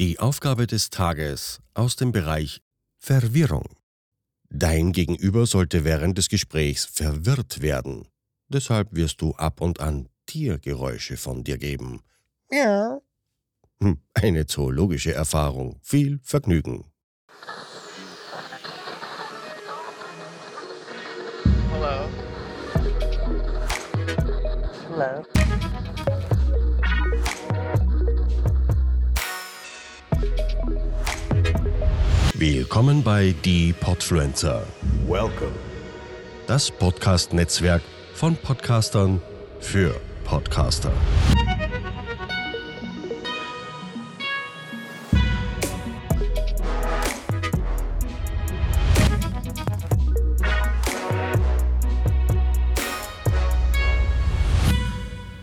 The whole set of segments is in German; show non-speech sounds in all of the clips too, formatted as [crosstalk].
Die Aufgabe des Tages aus dem Bereich Verwirrung. Dein Gegenüber sollte während des Gesprächs verwirrt werden. Deshalb wirst du ab und an Tiergeräusche von dir geben. Ja. Hm, Eine zoologische Erfahrung. Viel Vergnügen. Hello. Hello. Willkommen bei Die Podfluencer, Welcome. das Podcast-Netzwerk von Podcastern für Podcaster.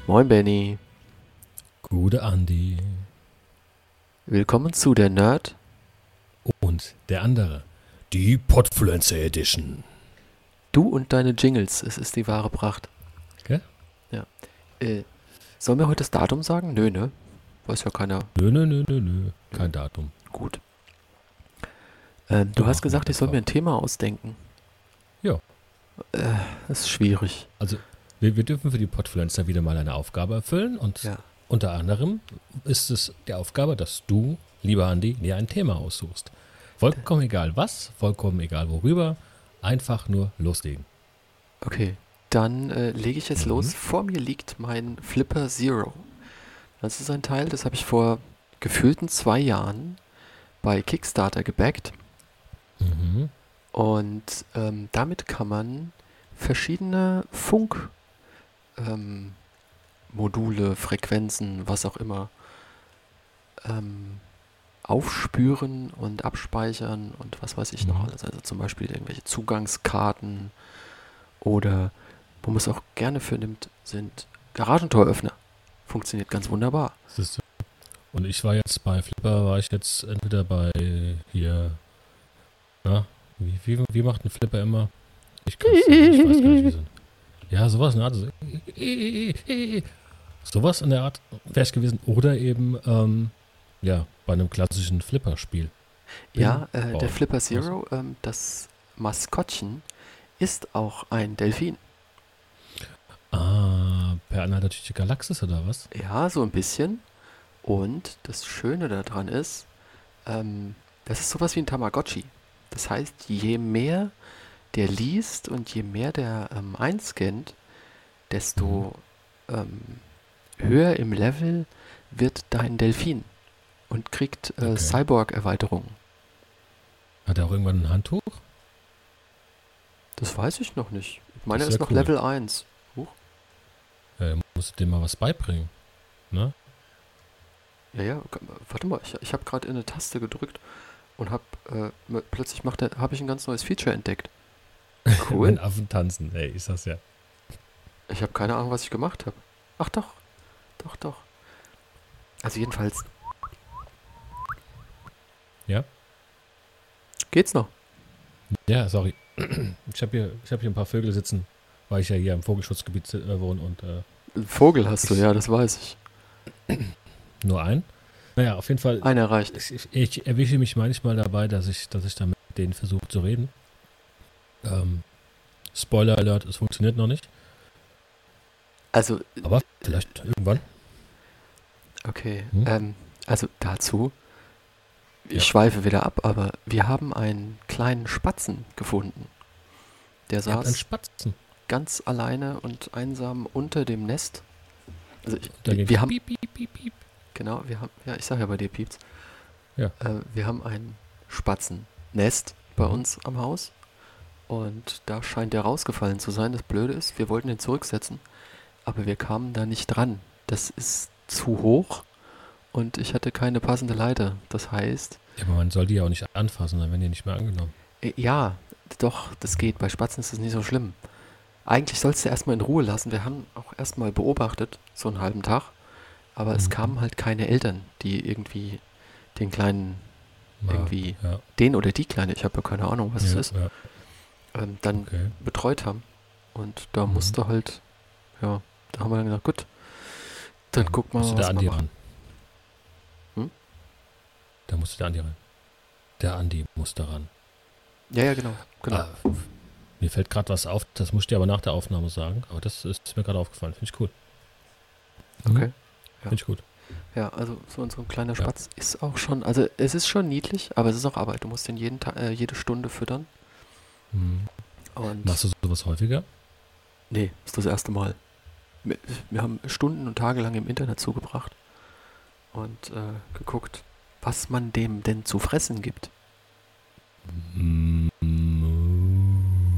Moin Benny, Gute Andi. willkommen zu der Nerd. Der andere. Die Podfluencer Edition. Du und deine Jingles, es ist die wahre Pracht. Gell? Ja. Äh, sollen wir heute das Datum sagen? Nö, ne? Weiß ja keiner. Nö, nö, nö, nö, nö. Kein Datum. Gut. Ähm, du hast gesagt, ich soll mir ein Thema ausdenken. Ja. Äh, das ist schwierig. Also, wir, wir dürfen für die Podfluencer wieder mal eine Aufgabe erfüllen. Und Ja. unter anderem ist es die Aufgabe, dass du, lieber Andi, dir ein Thema aussuchst. Vollkommen egal was, vollkommen egal worüber. Einfach nur loslegen. Okay, dann äh, lege ich jetzt Mhm. los. Vor mir liegt mein Flipper Zero. Das ist ein Teil, das habe ich vor gefühlten zwei Jahren bei Kickstarter gebackt. Mhm. Und ähm, damit kann man verschiedene Funk ähm, Frequenzen, was auch immer, ähm, aufspüren und abspeichern und was weiß ich noch Mhm. alles. Also zum Beispiel irgendwelche Zugangskarten oder wo man es auch gerne für nimmt, sind Garagentoröffner. Funktioniert ganz wunderbar. Und ich war jetzt bei Flipper, war ich jetzt entweder bei hier, na, wie, wie, wie macht ein Flipper immer? Ich kann's ich weiß gar nicht, wie so. Ja, sowas in der Art. So, sowas in der Art wäre es gewesen. Oder eben, ähm, ja, bei einem klassischen Flipper-Spiel. Ja, äh, der Flipper Zero, ähm, das Maskottchen, ist auch ein Delfin. Ah, per Anhalter durch die Galaxis oder was? Ja, so ein bisschen. Und das Schöne daran ist, ähm, das ist sowas wie ein Tamagotchi. Das heißt, je mehr der liest und je mehr der ähm, einscannt, desto ähm, höher im Level wird dein Delfin und kriegt äh, Okay. Cyborg-Erweiterungen. Hat er auch irgendwann ein Handtuch? Das weiß ich noch nicht. Ich meine, er Das ist noch cool. Level 1. Äh, musst du dem mal was beibringen. Ne? Ja, ja, warte mal, ich, ich habe gerade in eine Taste gedrückt und habe äh, plötzlich macht habe ich ein ganz neues Feature entdeckt. [laughs] Cool. Wenn Affen tanzen, ey, ist das ja. Ich habe keine Ahnung, was ich gemacht habe. Ach doch, doch, doch. Also jedenfalls. Ja? Geht's noch? Ja, sorry. [clears throat] Ich habe hier, ich hab hier ein paar Vögel sitzen, weil ich ja hier im Vogelschutzgebiet äh, wohne und äh, Ein Vogel hast du, ja, das weiß ich. [clears throat] nur ein. Naja, auf jeden Fall. Einer reicht. Ich, ich, ich erwische mich manchmal dabei, dass ich, dass ich da mit denen versuche zu reden. Ähm, Spoiler Alert, es funktioniert noch nicht. Also, Aber vielleicht irgendwann. okay. Hm? Ähm, also dazu. Ich Ja. schweife wieder ab, aber wir haben einen kleinen Spatzen gefunden. Der saß Spatzen. ganz alleine und einsam unter dem Nest. Also ich, wir haben piep, piep, piep, piep. Genau, wir haben, ja, ich sag ja bei dir piept's. Ja. Äh, wir haben ein Spatzennest bei Mhm. uns am Haus und da scheint der rausgefallen zu sein. Das Blöde ist, wir wollten ihn zurücksetzen, aber wir kamen da nicht dran. Das ist zu hoch und ich hatte keine passende Leiter. Das heißt, Ja, aber man soll die ja auch nicht anfassen, dann werden die nicht mehr angenommen. äh, ja, doch, das geht. Bei Spatzen ist das nicht so schlimm. Eigentlich sollst du erstmal in Ruhe lassen. Wir haben auch erstmal beobachtet, so einen halben Tag. Aber es Mhm. kamen halt keine Eltern, die irgendwie den kleinen, Mal, Irgendwie Ja, den oder die kleine, ich habe ja keine Ahnung, was es ja, ist, ja, ähm, dann okay. betreut haben. Und da Mhm. musste halt, ja, da haben wir dann gesagt, gut, dann guck mal, was wir machen. ran? Da musste der Andi rein. Der Andi muss da ran. Ja, ja, genau. genau. Ah, mir fällt gerade was auf, das muss ich dir aber nach der Aufnahme sagen. Aber das ist mir gerade aufgefallen. Finde ich cool. Mhm. Okay. Finde ich gut. Ja, also so ein kleiner Spatz ist auch schon, also es ist schon niedlich, aber es ist auch Arbeit. Du musst den jeden Tag, äh, jede Stunde füttern. Mhm. Und Machst du sowas häufiger? Nee, ist das erste Mal. Wir, wir haben Stunden und Tage lang im Internet zugebracht und äh, geguckt, was man dem denn zu fressen gibt.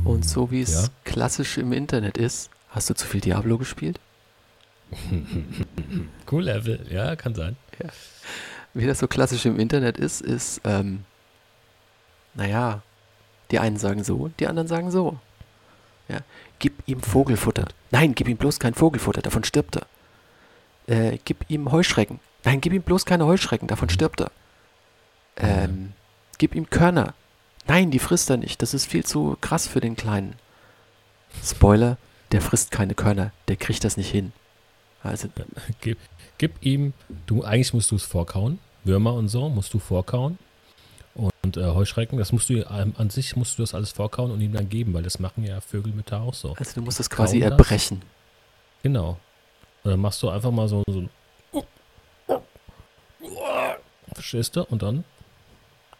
Und so wie es Ja. klassisch im Internet ist, hast du zu viel Diablo gespielt? [laughs] cool Level, ja, kann sein. Wie das so klassisch im Internet ist, ist, ähm, naja, die einen sagen so, die anderen sagen so. Ja, gib ihm Vogelfutter. Nein, gib ihm bloß kein Vogelfutter, davon stirbt er. Äh, gib ihm Heuschrecken. Nein, gib ihm bloß keine Heuschrecken, davon stirbt er. Ähm, gib ihm Körner. Nein, die frisst er nicht, das ist viel zu krass für den Kleinen. Spoiler, der frisst keine Körner, der kriegt das nicht hin. Also, Gib, gib ihm, du eigentlich musst du es vorkauen. Würmer und so musst du vorkauen. Und äh, Heuschrecken, das musst du ähm, an sich musst du das alles vorkauen und ihm dann geben, weil das machen ja Vögel mit da auch so. also du musst das quasi Kauen das? erbrechen. Genau. Und dann machst du einfach mal so, so ein Verstehst du? Und dann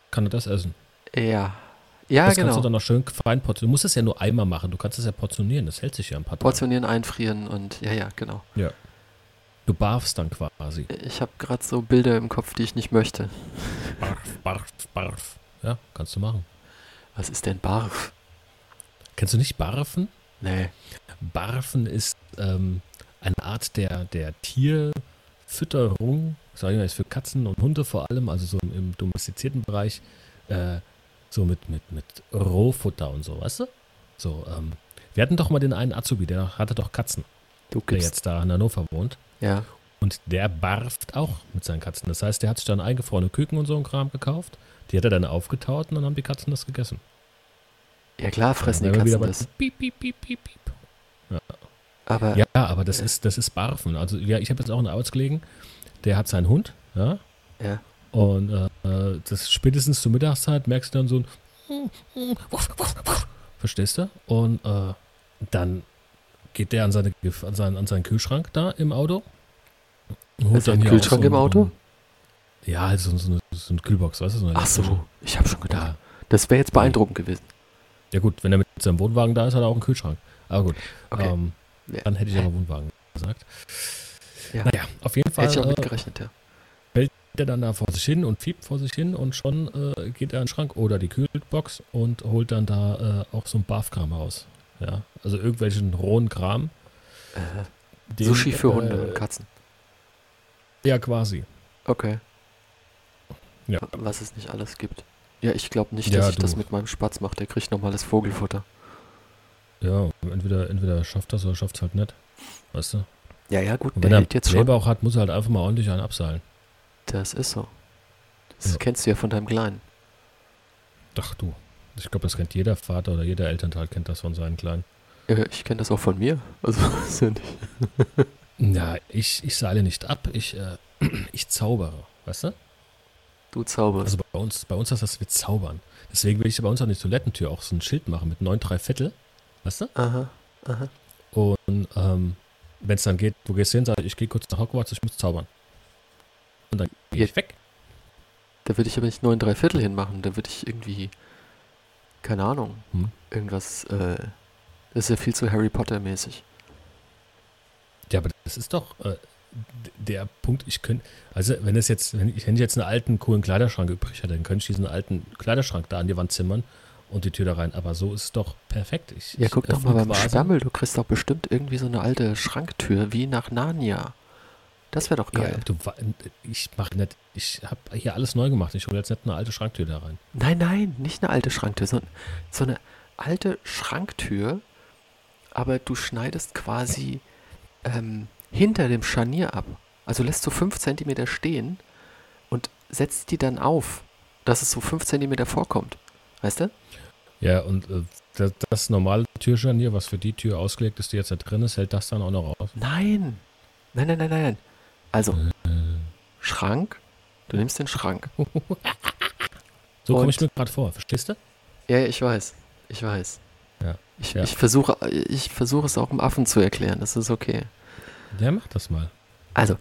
kann er das essen. Ja. Ja, das genau. kannst du dann noch schön fein portionieren. Du musst es ja nur einmal machen. Du kannst es ja portionieren. Das hält sich ja ein paar Tage. Portionieren, einfrieren und ja, ja, genau. Du barfst dann quasi. Ich habe gerade so Bilder im Kopf, die ich nicht möchte. Barf, barf, barf. Ja, kannst du machen. Was ist denn Barf? Kennst du nicht barfen? Nee. Barfen ist ähm, eine Art der, der Tierfütterung, sag ich mal, ist für Katzen und Hunde vor allem, also so im, im domestizierten Bereich, äh, so mit, mit, mit Rohfutter und so, weißt du? So, ähm, wir hatten doch mal den einen Azubi, der hatte doch Katzen, Du der jetzt da in Hannover wohnt. Ja. Und der barft auch mit seinen Katzen. Das heißt, der hat sich dann eingefrorene Küken und so ein Kram gekauft. Die hat er dann aufgetaut und dann haben die Katzen das gegessen. Ja klar, fressen die Katzen das. Piep, piep, piep, piep, piep. Aber Ja, aber das ist, das ist Barfen. Also ja, ich habe jetzt auch einen Arbeitskollegen, der hat seinen Hund, ja. Ja. Und äh, das spätestens zur Mittagszeit merkst du dann so ein Verstehst du? Und äh, dann geht der an, seine, an, seinen, an seinen Kühlschrank da im Auto. holt dann einen Kühlschrank so im Auto? Ja, also so, eine, so eine Kühlbox, weißt du? So ach so, ich habe schon gedacht. Ja. Das wäre jetzt beeindruckend gewesen. ja gut, wenn er mit seinem Wohnwagen da ist, hat er auch einen Kühlschrank. Aber gut, Okay. ähm, Ja. dann hätte ich aber Wohnwagen gesagt. Ja. Naja, auf jeden Fall Hätte ich auch äh, mitgerechnet, ja. geht er dann da vor sich hin und fiebt vor sich hin und schon äh, geht er in den Schrank oder die Kühlbox und holt dann da äh, auch so ein Barfkram raus. Ja, also irgendwelchen rohen Kram. Den, Sushi für äh, Hunde und Katzen. Ja, quasi. Okay. Ja. Was es nicht alles gibt. Ja, ich glaube nicht, Ja, dass ich du. das mit meinem Spatz mache. Der kriegt normales Vogelfutter. Ja, entweder, entweder schafft das oder schafft es halt nicht. Weißt du? Ja, ja, gut, Und der wenn er hält jetzt schon. Blähbauch hat, muss er halt einfach mal ordentlich einen abseilen. Das ist so. Das Ja. kennst du ja von deinem Kleinen. Ach du. Ich glaube, das kennt jeder Vater oder jeder Elternteil kennt das von seinen Kleinen. Ja, ich kenne das auch von mir. Also, [laughs] ist ja nicht. [laughs] Ja, ich, ich seile nicht ab, ich, äh, [clears throat] ich zaubere, weißt du? Du zauberst. Also bei uns, bei uns heißt das, wir zaubern. Deswegen will ich bei uns an die Toilettentür auch so ein Schild machen mit 9 3 Viertel, weißt du? aha, aha. Und ähm, wenn es dann geht, du gehst hin, sag ich, ich gehe kurz nach Hogwarts, ich muss zaubern. Und dann gehe ich weg. Da würde ich aber nicht 9 3 Viertel hinmachen. Da würde ich irgendwie, keine Ahnung, Hm. irgendwas, äh, das ist ja viel zu Harry Potter mäßig. Ja, aber das ist doch äh, der Punkt, ich könnte, also wenn es jetzt, wenn ich, wenn ich jetzt einen alten, coolen Kleiderschrank übrig hätte, dann könnte ich diesen alten Kleiderschrank da an die Wand zimmern und die Tür da rein. Aber so ist es doch perfekt. Ich, Ja, guck doch mal beim quasi- Sperrmüll. Du kriegst doch bestimmt irgendwie so eine alte Schranktür, wie nach Narnia. Das wäre doch Ja, geil. du, wa- ich mache nicht, ich habe hier alles neu gemacht. Ich hole jetzt nicht eine alte Schranktür da rein. Nein, nein, nicht eine alte Schranktür, sondern so eine alte Schranktür, aber du schneidest quasi ähm, hinter dem Scharnier ab. Also lässt so 5 cm stehen und setzt die dann auf, dass es so 5 cm vorkommt. Weißt du? Ja, und äh, das, das normale Türscharnier, was für die Tür ausgelegt ist, die jetzt da drin ist, hält das dann auch noch raus. Nein. Nein, nein, nein, nein. Also, Äh, Schrank, Du nimmst den Schrank. [laughs] So komme ich mir gerade vor, verstehst du? Ja, ja, ich weiß. Ich weiß. Ja. Ich, Ja. ich versuche ich versuche es auch im Affen zu erklären. Das ist okay. Der macht das mal. Also,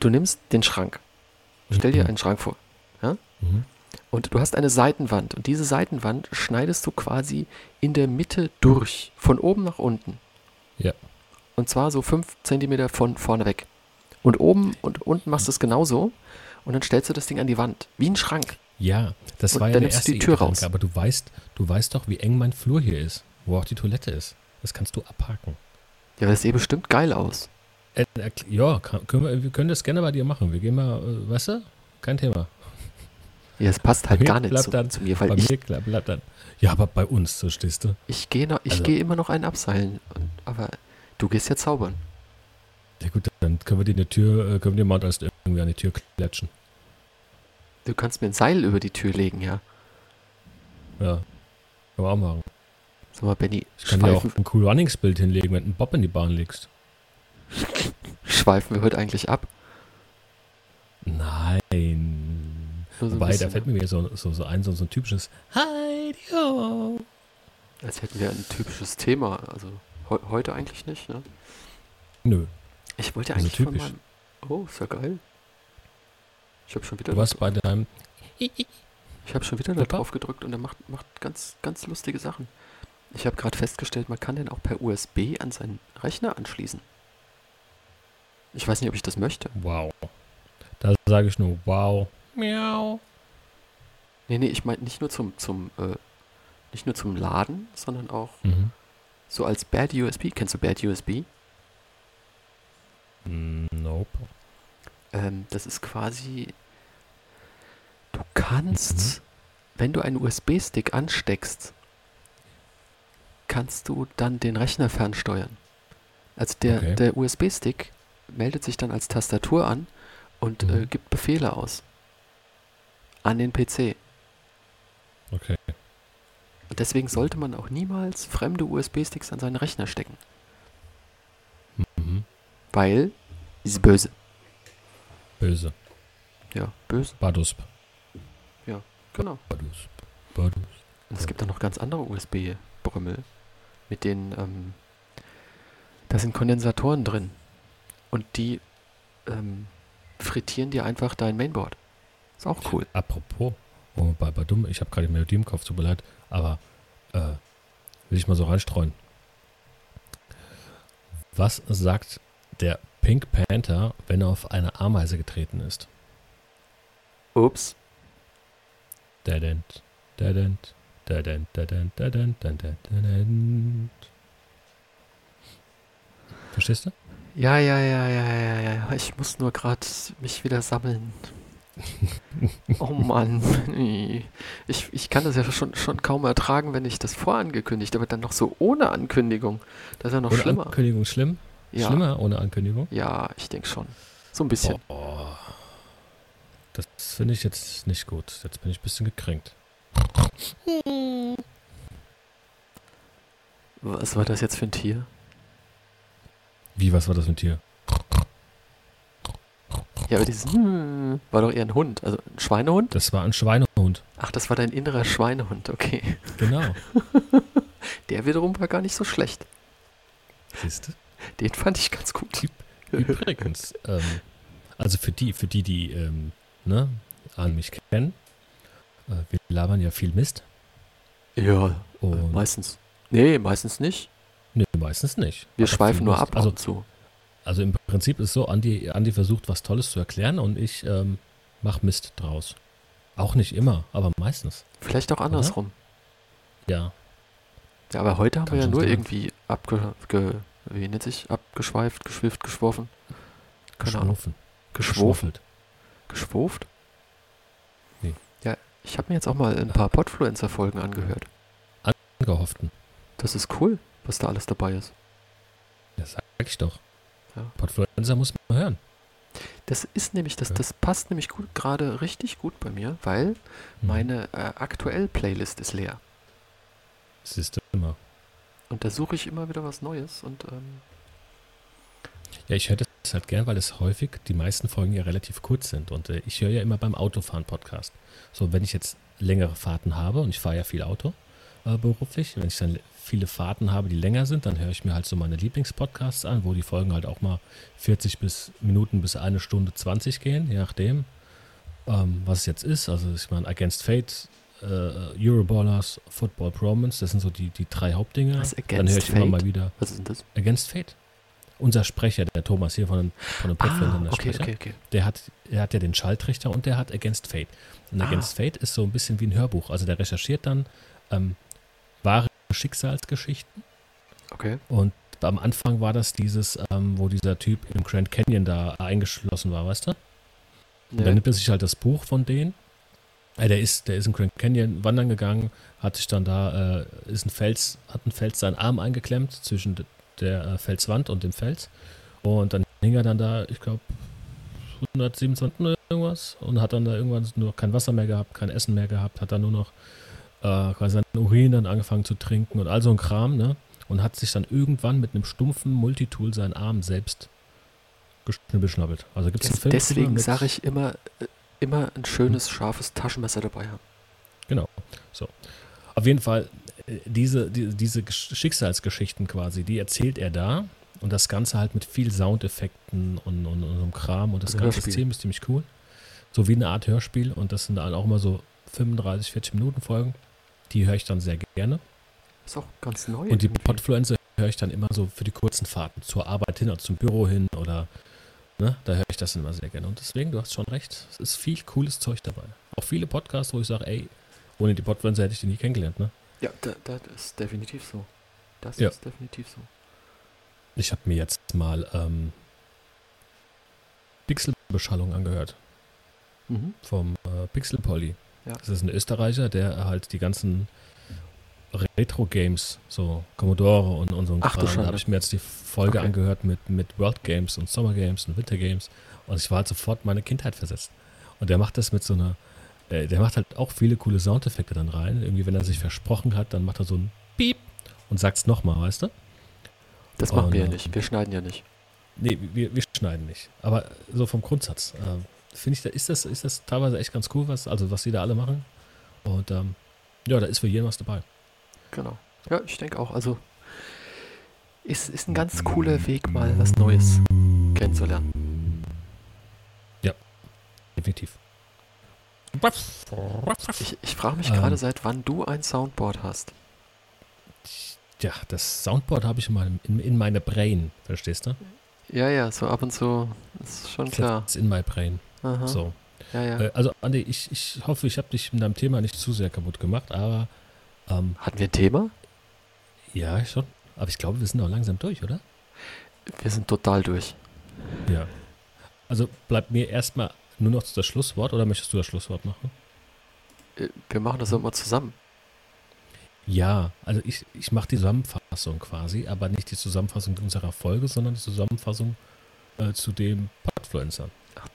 du nimmst den Schrank. Stell dir Mhm. einen Schrank vor. Mhm. Und du hast eine Seitenwand. Und diese Seitenwand schneidest du quasi in der Mitte durch. Von oben nach unten. Ja. Und zwar so 5 cm von vorne weg. Und oben und unten machst du es genauso. Und dann stellst du das Ding an die Wand. Wie ein Schrank. Ja, das Und war ja dann der erste die Tür raus. aber du weißt, du weißt doch, wie eng mein Flur hier ist, wo auch die Toilette ist. Das kannst du abhaken. Ja, das sieht bestimmt geil aus. Äh, ja, können wir, wir können das gerne bei dir machen. Wir gehen mal, äh, weißt du? Kein Thema. Ja, es passt halt Bei gar nicht zu, dann- zu mir, Bei weil ich, mir bleibt dann. Ja, aber bei uns, so stehst du. ich gehe Also- gehe immer noch einen abseilen. Und, aber du gehst ja zaubern. Ja gut, dann können wir dir eine Tür, äh, können wir dir mal als irgendwie an die Tür klatschen. Du kannst mir ein Seil über die Tür legen, ja. Ja. Können wir auch machen. Sag mal, Benny, Ich kann dir auch schweifen, ein cool Runningsbild hinlegen, wenn du einen Bob in die Bahn legst. schweifen wir heute eigentlich ab? Nein. Nur so ein Wobei, da bisschen, fällt mir wieder so, so, so ein, so, so ein typisches Heidi-ho. Als hätten wir ein typisches Thema. Also heu, heute eigentlich nicht, ne? Nö, Ich wollte Also eigentlich von typisch. meinem... Oh, ist ja geil. Ich habe schon wieder, du warst bei deinem. ich habe schon wieder da drauf gedrückt und er macht, macht ganz, ganz lustige Sachen. Ich habe gerade festgestellt, man kann den auch per USB an seinen Rechner anschließen. Ich weiß nicht, ob ich das möchte. Wow. Da sage ich nur wow. Miau. Nee, nee, ich meine nicht nur zum, zum, äh, nicht nur zum Laden, sondern auch Mhm. so als Bad USB. Kennst du Bad USB? Nope. Ähm, das ist quasi, du kannst, wenn du einen USB-Stick ansteckst, kannst du dann den Rechner fernsteuern. Also der, Okay. der USB-Stick meldet sich dann als Tastatur an und Mhm. äh, gibt Befehle aus. An den PC. Okay. Und deswegen sollte man auch niemals fremde USB-Sticks an seinen Rechner stecken. Mhm. Weil, ist böse. Böse. Ja, böse. Badusp. Genau. Badusp. Badusp. Und es gibt dann noch ganz andere USB-Brümmel, mit denen, ähm, da sind Kondensatoren drin. Und die ähm, frittieren dir einfach dein Mainboard. Ist auch cool. Apropos, oh, bei, bei dumm, ich habe gerade die Melodie im Kopf, tut mir leid, aber äh, will ich mal so reinstreuen. Was sagt der Pink Panther, wenn er auf eine Ameise getreten ist? Ups. Dadent, dadent, dadent, dadent, dadent, dadent, dadent. Verstehst du? Ja, ja, ja, ja, ja, ja. Ich muss nur gerade mich wieder sammeln. [laughs] Oh Mann. Ich, ich kann das ja schon, schon kaum ertragen, wenn ich das vorangekündigt, aber dann noch so ohne Ankündigung. Das ist ja noch ohne schlimmer. Ankündigung schlimm? Ja, Schlimmer ohne Ankündigung? ja, ich denke schon. So ein bisschen. Oh, das finde ich jetzt nicht gut. Jetzt bin ich ein bisschen gekränkt. Was war das jetzt für ein Tier? Wie, was war das mit dir? Ja, aber dieses hm, war doch eher ein Hund, also ein Schweinehund. Das war ein Schweinehund. Ach, das war dein innerer Schweinehund, okay. Genau. [laughs] Der wiederum war gar nicht so schlecht. Siehst du? Den fand ich ganz gut. Übrigens, ähm, also für die, für die, die ähm, ne, an mich kennen, äh, wir labern ja viel Mist. Ja, Und meistens. Nee, meistens nicht. nee, meistens nicht. Wir Aber schweifen nur ab Also, und zu. Also im Prinzip ist so, Andi, Andi versucht was Tolles zu erklären und ich ähm, mach Mist draus. Auch nicht immer, aber meistens. Vielleicht auch andersrum. Ja. Ja, aber heute haben Kann wir ja nur sein. irgendwie abge... Ge, wie nennt sich? Abgeschweift, geschwifft, geschworfen. Keine Ahnung. Geschwurfelt. Geschwurft? Nee. Ja, ich habe mir jetzt auch mal ein paar Podfluencer-Folgen angehört. Gehofften. Das ist cool, was da alles dabei ist. Das sag ich doch. Ja. Podfluencer muss man hören. Das ist nämlich, das, Ja. das passt nämlich gut, gerade richtig gut bei mir, weil Mhm. meine äh, aktuell Playlist ist leer. Siehst du immer. Und da suche ich immer wieder was Neues und ähm, Ja, ich hätte es halt gern, weil es häufig, die meisten Folgen ja relativ kurz sind. Und äh, ich höre ja immer beim Autofahren Podcast. So, wenn ich jetzt längere Fahrten habe, und ich fahre ja viel Auto äh, beruflich, wenn ich dann viele Fahrten habe, die länger sind, dann höre ich mir halt so meine Lieblingspodcasts an, wo die Folgen halt auch mal 40 bis Minuten bis eine Stunde 20 gehen, je nachdem, ähm, was es jetzt ist. Also ich meine, Against Fate, äh, Euroballers, Football Promance, das sind so die, die drei Hauptdinge. Was, Against dann höre ich immer Fate? mal wieder Was ist denn das? Against Fate. Unser Sprecher, der Thomas hier von den, von den Podfrienden, Ah, der okay, Sprecher, okay, okay. der hat, der hat ja den Schalltrichter und der hat Against Fate. Und Ah. Against Fate ist so ein bisschen wie ein Hörbuch. Also der recherchiert dann ähm, Schicksalsgeschichten. Okay. Und am Anfang war das dieses, ähm, wo dieser Typ im Grand Canyon da eingeschlossen war, weißt du? Und dann Nee. nimmt er sich halt das Buch von denen. Äh, der ist, der ist im Grand Canyon wandern gegangen, hat sich dann da, äh, ist ein Fels, hat ein Fels seinen Arm eingeklemmt zwischen der äh, Felswand und dem Fels. Und dann hing er dann da, ich glaube, 127 oder irgendwas und hat dann da irgendwann nur kein Wasser mehr gehabt, kein Essen mehr gehabt, hat dann nur noch äh, quasi seinen Urin dann angefangen zu trinken und all so ein Kram, ne? Und hat sich dann irgendwann mit einem stumpfen Multitool seinen Arm selbst geschnibbelschnabbelt. Also gibt es einen Des, Film deswegen sage ich immer, äh, immer ein schönes, scharfes Taschenmesser dabei haben. Genau. So. Auf jeden Fall, äh, diese, die, diese Gesch- Schicksalsgeschichten quasi, die erzählt er da. Und das Ganze halt mit viel Soundeffekten und, und, und so einem Kram. Und das Ein ganze Hörspiel. System ist ziemlich cool. So wie eine Art Hörspiel. Und das sind dann auch immer so 35, 40 Minuten Folgen. Die höre ich dann sehr gerne. Ist auch ganz neu. Und die irgendwie. Podfluencer höre ich dann immer so für die kurzen Fahrten. Zur Arbeit hin, also zum Büro hin oder, ne, da höre ich das immer sehr gerne. Und deswegen, du hast schon recht, es ist viel cooles Zeug dabei. Auch viele Podcasts, wo ich sage, ey, ohne die Podfluencer hätte ich die nie kennengelernt, ne? Ja, da, das ist definitiv so. Das Ja. ist definitiv so. Ich habe mir jetzt mal ähm, Pixelbeschallung angehört Mhm. vom äh, Pixel Polly. Ja. Das ist ein Österreicher, der halt die ganzen Retro-Games, so Commodore und, und so ein Ach Kram, da habe ich mir jetzt die Folge Okay. angehört mit, mit World Games und Summer Games und Winter Games und ich war halt sofort in meine Kindheit versetzt. Und der macht das mit so einer, äh, der macht halt auch viele coole Soundeffekte dann rein. Irgendwie, wenn er sich versprochen hat, dann macht er so ein Piep und sagt es nochmal, weißt du? Das machen Oh, wir ja nicht. Wir schneiden ja nicht. Nee, wir, wir schneiden nicht. Aber so vom Grundsatz. ähm, Finde ich, da ist das, ist das teilweise echt ganz cool, was, also was die da alle machen. Und ähm, ja, da ist für jeden was dabei. Genau. Ja, ich denke auch. Also, ist, ist ein ganz cooler Weg, mal was Neues kennenzulernen. Ja, definitiv. Ich, ich frage mich Ähm. gerade, seit wann du ein Soundboard hast. Ja, das Soundboard habe ich in, meinem, in, in meiner Brain, verstehst du? Ja, ja, so ab und zu ist schon klar. Das ist in my Brain. Aha. So. Ja, ja. Äh, also, Andi, ich, ich hoffe, ich habe dich mit deinem Thema nicht zu sehr kaputt gemacht, aber ähm, Hatten wir ein Thema? ja, schon. Aber ich glaube, wir sind auch langsam durch, oder? Wir sind total durch. Ja. Also bleibt mir erstmal nur noch das Schlusswort oder möchtest du das Schlusswort machen? Äh, Wir machen das immer zusammen. Ja, also ich, ich mache die Zusammenfassung quasi, aber nicht die Zusammenfassung unserer Folge, sondern die Zusammenfassung äh, zu dem Podfluencer.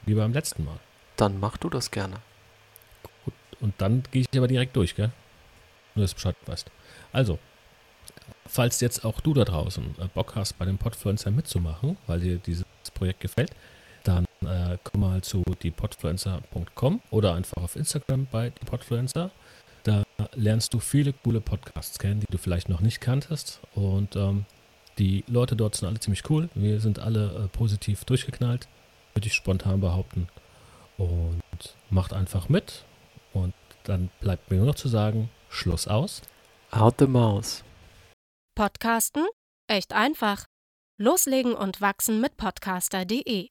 Wie beim letzten Mal. Dann mach du das gerne. Und dann gehe ich aber direkt durch, gell? Nur, dass du Bescheid weißt. Also, falls jetzt auch du da draußen äh, Bock hast, bei dem Podfluencer mitzumachen, weil dir dieses Projekt gefällt, dann äh, komm mal zu diepodfluencer.com oder einfach auf Instagram bei diepodfluencer. Da lernst du viele coole Podcasts kennen, die du vielleicht noch nicht kanntest. Und ähm, die Leute dort sind alle ziemlich cool. Wir sind alle äh, positiv durchgeknallt, würde ich spontan behaupten. Und macht einfach mit. Und dann bleibt mir nur noch zu sagen, Schluss aus. Out the Maus. Podcasten? Echt einfach. Loslegen und wachsen mit podcaster.de